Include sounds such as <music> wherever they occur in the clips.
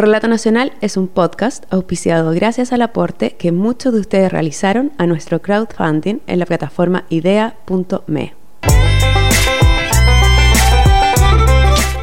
Relato Nacional es un podcast auspiciado gracias al aporte que muchos de ustedes realizaron a nuestro crowdfunding en la plataforma idea.me.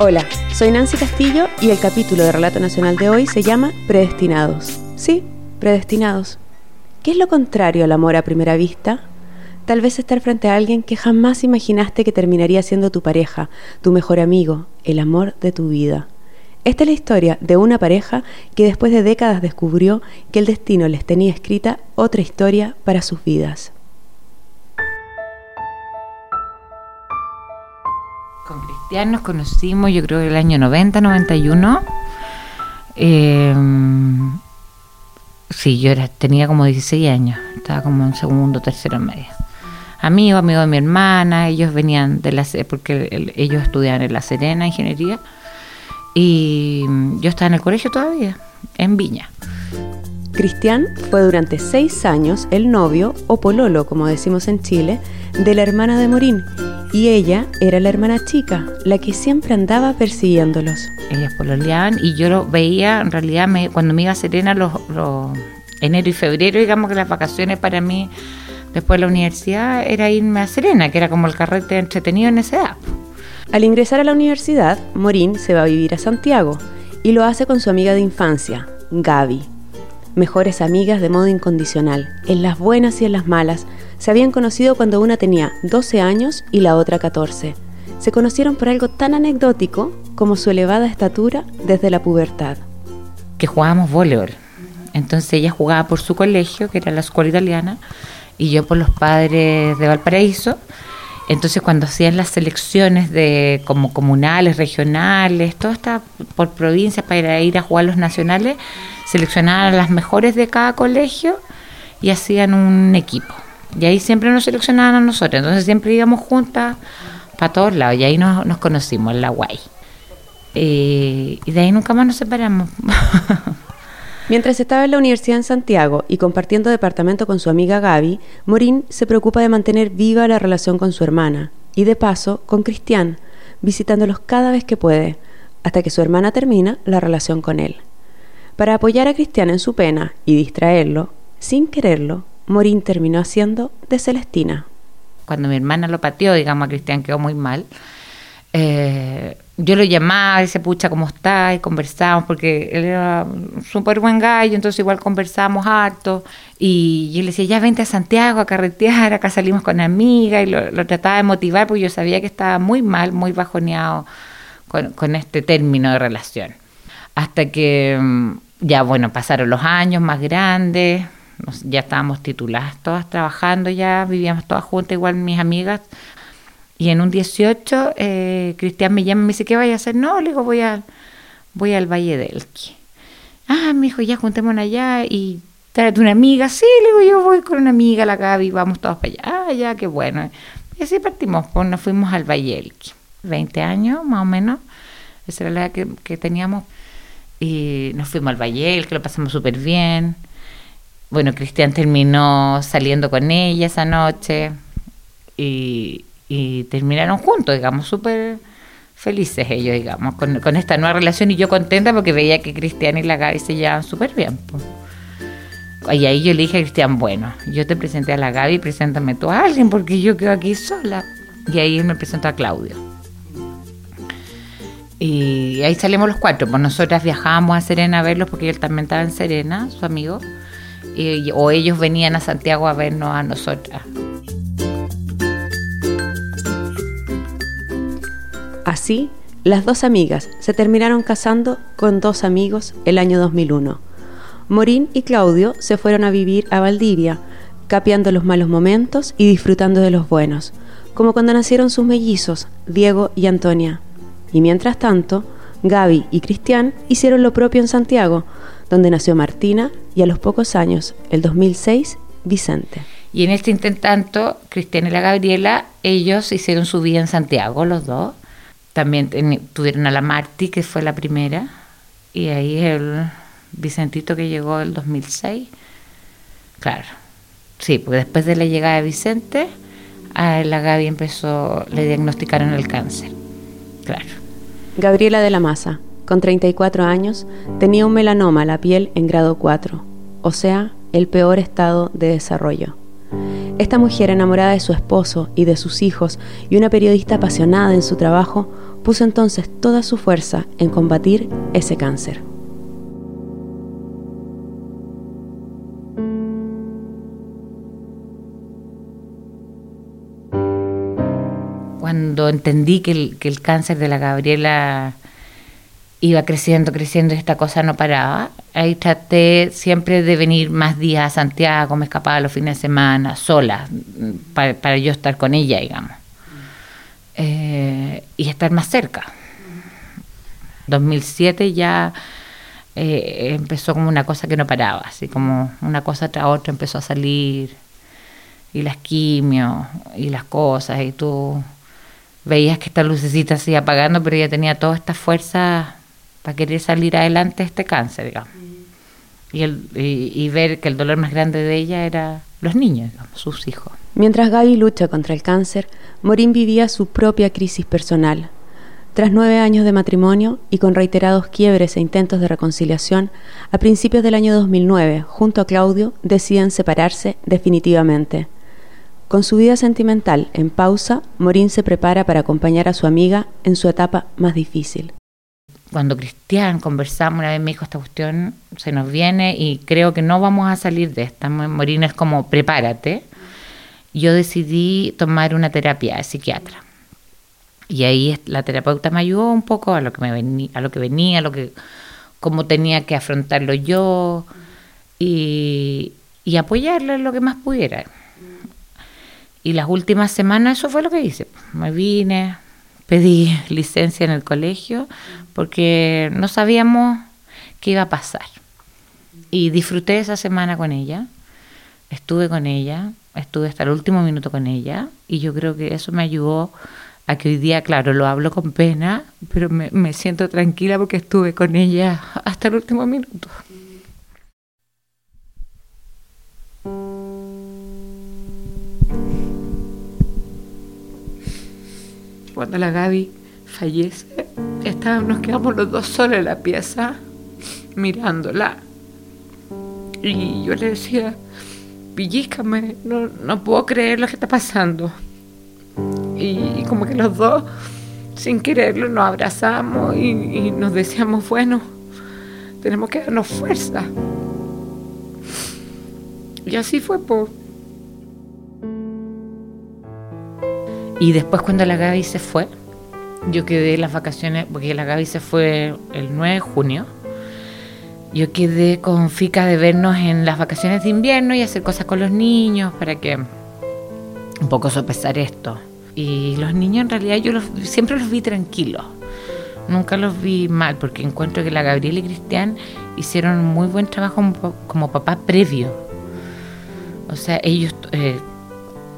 Hola, soy Nancy Castillo y el capítulo de Relato Nacional de hoy se llama Predestinados. Sí, predestinados. ¿Qué es lo contrario al amor a primera vista? Tal vez estar frente a alguien que jamás imaginaste que terminaría siendo tu pareja, tu mejor amigo, el amor de tu vida. Esta es la historia de una pareja que después de décadas descubrió que el destino les tenía escrita otra historia para sus vidas. Con Cristian nos conocimos yo creo el año 90, 91. Eh, sí, yo era, tenía como 16 años, estaba como en segundo, tercero medio. Amigo, amigo de mi hermana, ellos venían de la porque ellos estudiaban en La Serena, ingeniería y yo estaba en el colegio todavía, en Viña. Cristian fue durante seis años el novio, o pololo, como decimos en Chile, de la hermana de Morín. Y ella era la hermana chica, la que siempre andaba persiguiéndolos. Ellas pololeaban y yo lo veía, en realidad, me, cuando me iba a Serena, los, enero y febrero, digamos que las vacaciones para mí, después de la universidad, era irme a Serena, que era como el carrete entretenido en esa edad. Al ingresar a la universidad, Morín se va a vivir a Santiago y lo hace con su amiga de infancia, Gaby. Mejores amigas de modo incondicional, en las buenas y en las malas, se habían conocido cuando una tenía 12 años y la otra 14. Se conocieron por algo tan anecdótico como su elevada estatura desde la pubertad. Que jugábamos voleibol. Entonces ella jugaba por su colegio, que era la escuela italiana, y yo por los padres de Valparaíso. Entonces cuando hacían las selecciones de como comunales, regionales, todo está por provincias para ir a jugar los nacionales, seleccionaban a las mejores de cada colegio y hacían un equipo. Y ahí siempre nos seleccionaban a nosotros, entonces siempre íbamos juntas para todos lados y ahí nos, nos conocimos en la guay. Eh, y de ahí nunca más nos separamos. <laughs> Mientras estaba en la universidad en Santiago y compartiendo departamento con su amiga Gaby, Morín se preocupa de mantener viva la relación con su hermana y de paso con Cristian, visitándolos cada vez que puede, hasta que su hermana termina la relación con él. Para apoyar a Cristian en su pena y distraerlo, sin quererlo, Morín terminó haciendo de Celestina. Cuando mi hermana lo pateó, digamos, a Cristian quedó muy mal. Eh, yo lo llamaba se pucha, ¿cómo está? Y conversábamos, porque él era un súper buen gallo, entonces igual conversábamos harto. Y yo le decía, ya vente a Santiago a carretear, acá salimos con amiga, y lo, trataba de motivar, porque yo sabía que estaba muy mal, muy bajoneado con, con este término de relación. Hasta que mm, ya, bueno, pasaron los años más grandes, ya estábamos tituladas todas trabajando ya, vivíamos todas juntas, igual mis amigas y en un 18, eh, Cristian me llama y me dice, ¿qué vaya a hacer? No, le digo, voy, a, voy al Valle del Elqui. Ah, me dijo, ya juntémonos allá y tráete una amiga. Sí, le digo, yo voy con una amiga, la Gaby, vamos todos para allá. Ah, ya, qué bueno. Y así partimos, pues nos fuimos al Valle Elqui. 20 años, más o menos. Esa era la edad que, que teníamos. Y nos fuimos al Valle Elqui, lo pasamos súper bien. Bueno, Cristian terminó saliendo con ella esa noche. Y, y terminaron juntos, digamos, súper felices ellos, digamos, con, esta nueva relación y yo contenta porque veía que Cristian y la Gaby se llevaban súper bien. Y ahí yo le dije a Cristian, bueno, yo te presenté a la Gaby, preséntame tú a alguien porque yo quedo aquí sola. Y ahí él me presentó a Claudio. Y ahí salimos los cuatro, pues nosotras viajábamos a Serena a verlos porque él también estaba en Serena, su amigo, y, o ellos venían a Santiago a vernos a nosotras. Así, las dos amigas se terminaron casando con dos amigos el año 2001. Morín y Claudio se fueron a vivir a Valdivia, capeando los malos momentos y disfrutando de los buenos, como cuando nacieron sus mellizos, Diego y Antonia. Y mientras tanto, Gaby y Cristian hicieron lo propio en Santiago, donde nació Martina y a los pocos años, el 2006, Vicente. Y en este intentanto, Cristian y la Gabriela, ellos hicieron su vida en Santiago, los dos también tuvieron a la Marti, que fue la primera, y ahí el Vicentito que llegó el 2006. Claro, sí, porque después de la llegada de Vicente, a la Gaby empezó, le diagnosticaron el cáncer. Claro. Gabriela de la Maza, con 34 años, tenía un melanoma a la piel en grado 4, o sea, el peor estado de desarrollo. Esta mujer enamorada de su esposo y de sus hijos y una periodista apasionada en su trabajo puso entonces toda su fuerza en combatir ese cáncer. Cuando entendí que el, cáncer de la Gabriela iba creciendo, creciendo y esta cosa no paraba. Ahí traté siempre de venir más días a Santiago, me escapaba los fines de semana, sola, para, yo estar con ella, digamos. Eh, y estar más cerca. 2007 ya eh, empezó como una cosa que no paraba, así como una cosa tras otra empezó a salir, y las quimios, y las cosas, y tú veías que esta lucecita se iba apagando, pero ella tenía toda esta fuerza para querer salir adelante de este cáncer, digamos. Y, el, y, ver que el dolor más grande de ella era los niños, digamos, sus hijos. Mientras Gaby lucha contra el cáncer, Morín vivía su propia crisis personal. Tras nueve años de matrimonio y con reiterados quiebres e intentos de reconciliación, a principios del año 2009, junto a Claudio, deciden separarse definitivamente. Con su vida sentimental en pausa, Morín se prepara para acompañar a su amiga en su etapa más difícil cuando Cristian conversamos una vez me dijo esta cuestión se nos viene y creo que no vamos a salir de esta. Morín es como prepárate. Yo decidí tomar una terapia de psiquiatra. Y ahí la terapeuta me ayudó un poco a lo que me venía, a lo que venía, a lo que cómo tenía que afrontarlo yo y, y apoyarle lo que más pudiera. Y las últimas semanas eso fue lo que hice. Me vine, pedí licencia en el colegio porque no sabíamos qué iba a pasar. Y disfruté esa semana con ella, estuve con ella, estuve hasta el último minuto con ella y yo creo que eso me ayudó a que hoy día, claro, lo hablo con pena, pero me, siento tranquila porque estuve con ella hasta el último minuto. Cuando la Gaby fallece, nos quedamos los dos solos en la pieza mirándola. Y yo le decía, pellizcame, no, no puedo creer lo que está pasando. Y, como que los dos, sin quererlo, nos abrazamos y, nos decíamos, bueno, tenemos que darnos fuerza. Y así fue, por Y después cuando la Gaby se fue, yo quedé las vacaciones, porque la Gaby se fue el 9 de junio. Yo quedé con Fica de vernos en las vacaciones de invierno y hacer cosas con los niños para que un poco sopesar esto. Y los niños en realidad yo los, siempre los vi tranquilos. Nunca los vi mal porque encuentro que la Gabriela y Cristian hicieron muy buen trabajo como, como papá previo. O sea, ellos eh,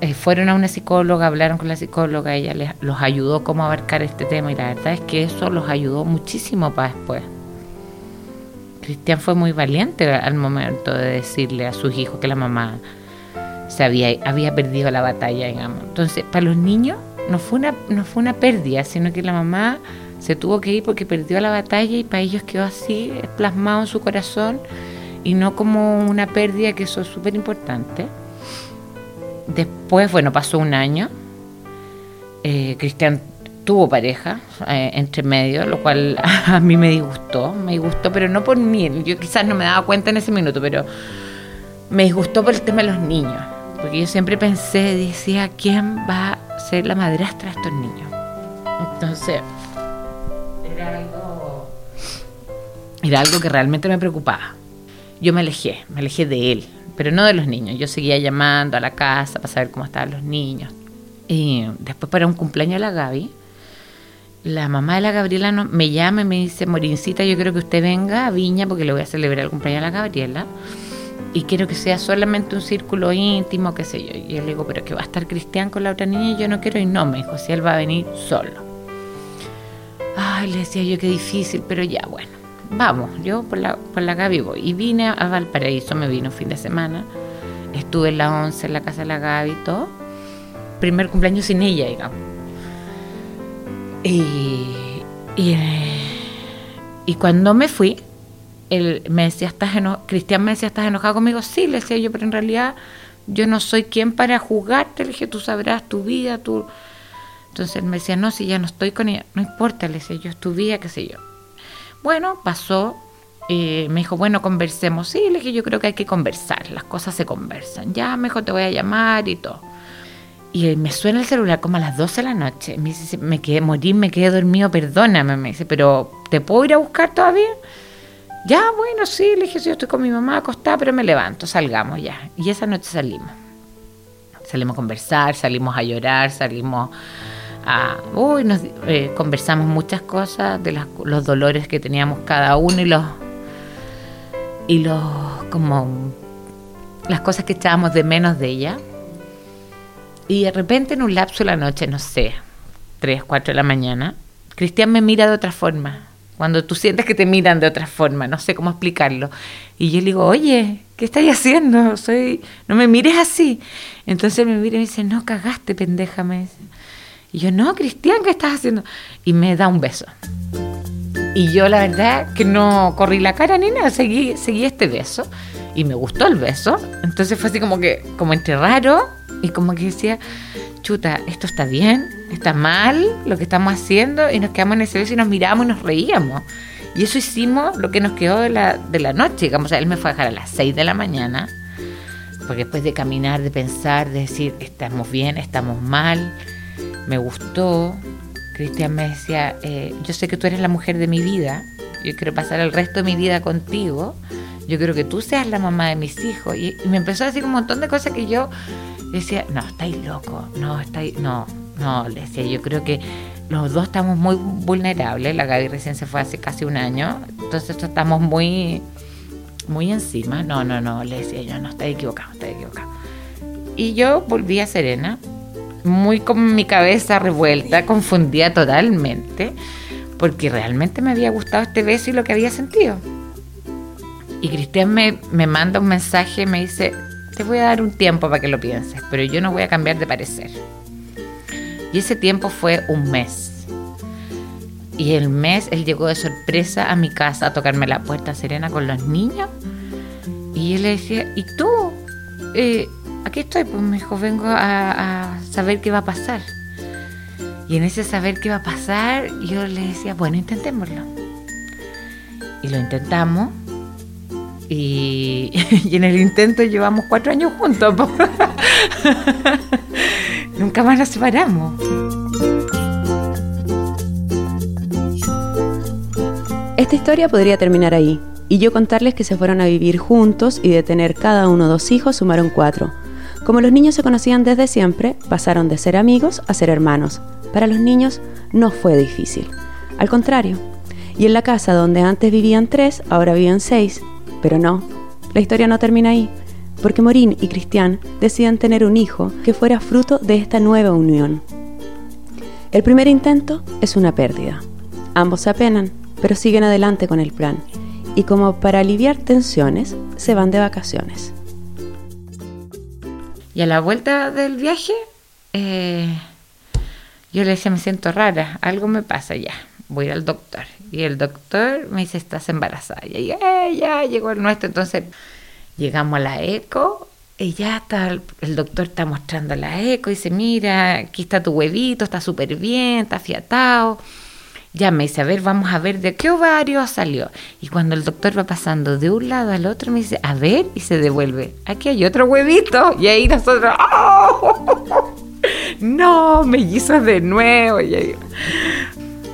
eh, fueron a una psicóloga, hablaron con la psicóloga, ella les, los ayudó cómo abarcar este tema y la verdad es que eso los ayudó muchísimo para después. Cristian fue muy valiente al momento de decirle a sus hijos que la mamá se había, perdido la batalla, digamos. Entonces, para los niños no fue, una, no fue una pérdida, sino que la mamá se tuvo que ir porque perdió la batalla y para ellos quedó así, plasmado en su corazón y no como una pérdida, que eso es súper importante. Después, bueno, pasó un año. Eh, Cristian tuvo pareja eh, entre medio, lo cual <laughs> a mí me disgustó, me disgustó, pero no por mí, yo quizás no me daba cuenta en ese minuto, pero me disgustó por el tema de los niños, porque yo siempre pensé, decía, ¿quién va a ser la madrastra de estos niños? Entonces, era algo, era algo que realmente me preocupaba. Yo me alejé, me alejé de él, pero no de los niños. Yo seguía llamando a la casa para saber cómo estaban los niños. Y después para un cumpleaños de la Gaby, la mamá de la Gabriela me llama y me dice, Morincita, yo quiero que usted venga a Viña porque le voy a celebrar el cumpleaños a la Gabriela. Y quiero que sea solamente un círculo íntimo, qué sé yo. Y yo le digo, pero que va a estar Cristian con la otra niña y yo no quiero ir. No, me dijo, si él va a venir solo. Ay, le decía yo, qué difícil, pero ya, bueno vamos, yo por la, por la Gaby voy. Y vine a Valparaíso, me vino fin de semana. Estuve en la 11 en la casa de la Gaby y todo. Primer cumpleaños sin ella, digamos. Y, y, Y cuando me fui, él me decía, ¿estás eno Cristian me decía, ¿estás enojado conmigo? Sí, le decía yo, pero en realidad yo no soy quien para juzgarte. Le dije, tú sabrás tu vida, tú... Entonces él me decía, no, si ya no estoy con ella, no importa, le decía yo, es tu vida, qué sé yo. Bueno, pasó, eh, me dijo, bueno, conversemos. Sí, le dije, yo creo que hay que conversar, las cosas se conversan. Ya, mejor te voy a llamar y todo. Y me suena el celular como a las 12 de la noche. Me dice, me quedé morir, me quedé dormido, perdóname. Me dice, pero ¿te puedo ir a buscar todavía? Ya, bueno, sí, le dije, yo estoy con mi mamá acostada, pero me levanto, salgamos ya. Y esa noche salimos. Salimos a conversar, salimos a llorar, salimos a... Uy, nos eh, conversamos muchas cosas de los dolores que teníamos cada uno y los... Y los... como... las cosas que echábamos de menos de ella. Y de repente en un lapso de la noche, no sé, 3, 4 de la mañana, Cristian me mira de otra forma cuando tú sientes que te miran de otra forma, no sé cómo explicarlo. Y yo le digo, oye, ¿qué estás haciendo? Soy, no me mires así. Entonces me mira y me dice, no, cagaste, pendeja, me dice. Y yo, no, Cristian, ¿qué estás haciendo? Y me da un beso. Y yo la verdad que no corrí la cara ni nada, seguí, seguí este beso. Y me gustó el beso. Entonces fue así como que, como entre raro. Y como que decía, chuta, esto está bien, está mal lo que estamos haciendo y nos quedamos en ese beso y nos miramos y nos reíamos. Y eso hicimos lo que nos quedó de la, de la noche. Digamos, él me fue a dejar a las 6 de la mañana, porque después de caminar, de pensar, de decir, estamos bien, estamos mal, me gustó. Cristian me decía, eh, yo sé que tú eres la mujer de mi vida, yo quiero pasar el resto de mi vida contigo, yo quiero que tú seas la mamá de mis hijos. Y, y me empezó a decir un montón de cosas que yo decía, no, estáis loco, no, estáis, no, no, le decía, yo creo que los dos estamos muy vulnerables, la Gaby recién se fue hace casi un año, entonces estamos muy, muy encima, no, no, no, le decía yo, no, está equivocado, está equivocado. Y yo volví a Serena, muy con mi cabeza revuelta, confundida totalmente, porque realmente me había gustado este beso y lo que había sentido. Y Cristian me, me manda un mensaje, me dice, te voy a dar un tiempo para que lo pienses, pero yo no voy a cambiar de parecer. Y ese tiempo fue un mes. Y el mes él llegó de sorpresa a mi casa a tocarme la puerta serena con los niños. Y él le decía, ¿y tú? Eh, aquí estoy, pues me vengo a, a saber qué va a pasar. Y en ese saber qué va a pasar, yo le decía, bueno, intentémoslo. Y lo intentamos <laughs> y, en el intento llevamos cuatro años juntos. <laughs> Nunca más nos separamos. Esta historia podría terminar ahí, y yo contarles que se fueron a vivir juntos y de tener cada uno dos hijos sumaron cuatro. Como los niños se conocían desde siempre, pasaron de ser amigos a ser hermanos. Para los niños no fue difícil. Al contrario. Y en la casa donde antes vivían tres, ahora viven seis, pero no, la historia no termina ahí, porque Morín y Cristian deciden tener un hijo que fuera fruto de esta nueva unión. El primer intento es una pérdida. Ambos se apenan, pero siguen adelante con el plan, y como para aliviar tensiones, se van de vacaciones. Y a la vuelta del viaje, eh, yo le decía, me siento rara, algo me pasa ya, voy al doctor. Y el doctor me dice, estás embarazada. Y eh, ya llegó el nuestro. Entonces llegamos a la eco y ya está, el, doctor está mostrando la eco. Y dice, mira, aquí está tu huevito, está súper bien, está fiatado. Ya me dice, a ver, vamos a ver de qué ovario salió. Y cuando el doctor va pasando de un lado al otro, me dice, a ver, y se devuelve. Aquí hay otro huevito. Y ahí nosotros, <laughs> ¡oh! No, mellizos de nuevo. Y ahí,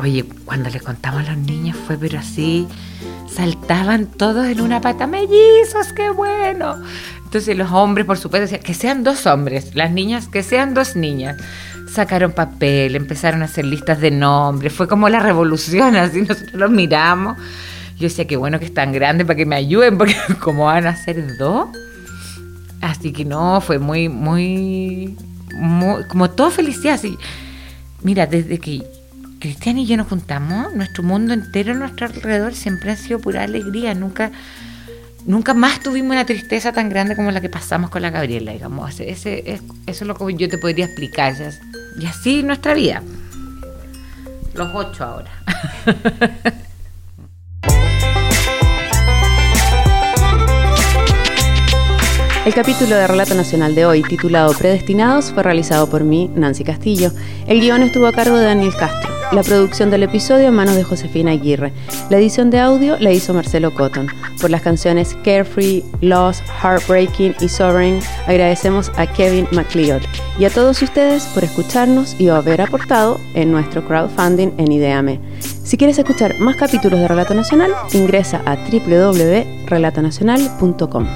Oye, cuando le contamos a los niños fue pero así, saltaban todos en una pata, mellizos, qué bueno. Entonces los hombres, por supuesto, decían que sean dos hombres, las niñas, que sean dos niñas. Sacaron papel, empezaron a hacer listas de nombres, fue como la revolución, <laughs> así nosotros los miramos. Yo decía, qué bueno que están grandes para que me ayuden, porque <laughs> como van a ser dos. Así que no, fue muy, muy, muy como todo felicidad. Así. Mira, desde que Cristian y yo nos juntamos, nuestro mundo entero, a nuestro alrededor siempre ha sido pura alegría, nunca, nunca más tuvimos una tristeza tan grande como la que pasamos con la Gabriela, digamos, Ese, es, eso es lo que yo te podría explicar, y así nuestra vida, los ocho ahora. <laughs> El capítulo de Relato Nacional de hoy, titulado Predestinados, fue realizado por mí, Nancy Castillo. El guion estuvo a cargo de Daniel Castro. La producción del episodio en manos de Josefina Aguirre. La edición de audio la hizo Marcelo Cotton. Por las canciones Carefree, Lost, Heartbreaking y Sovereign, agradecemos a Kevin McLeod y a todos ustedes por escucharnos y haber aportado en nuestro crowdfunding en Ideame. Si quieres escuchar más capítulos de Relato Nacional, ingresa a www.relatonacional.com.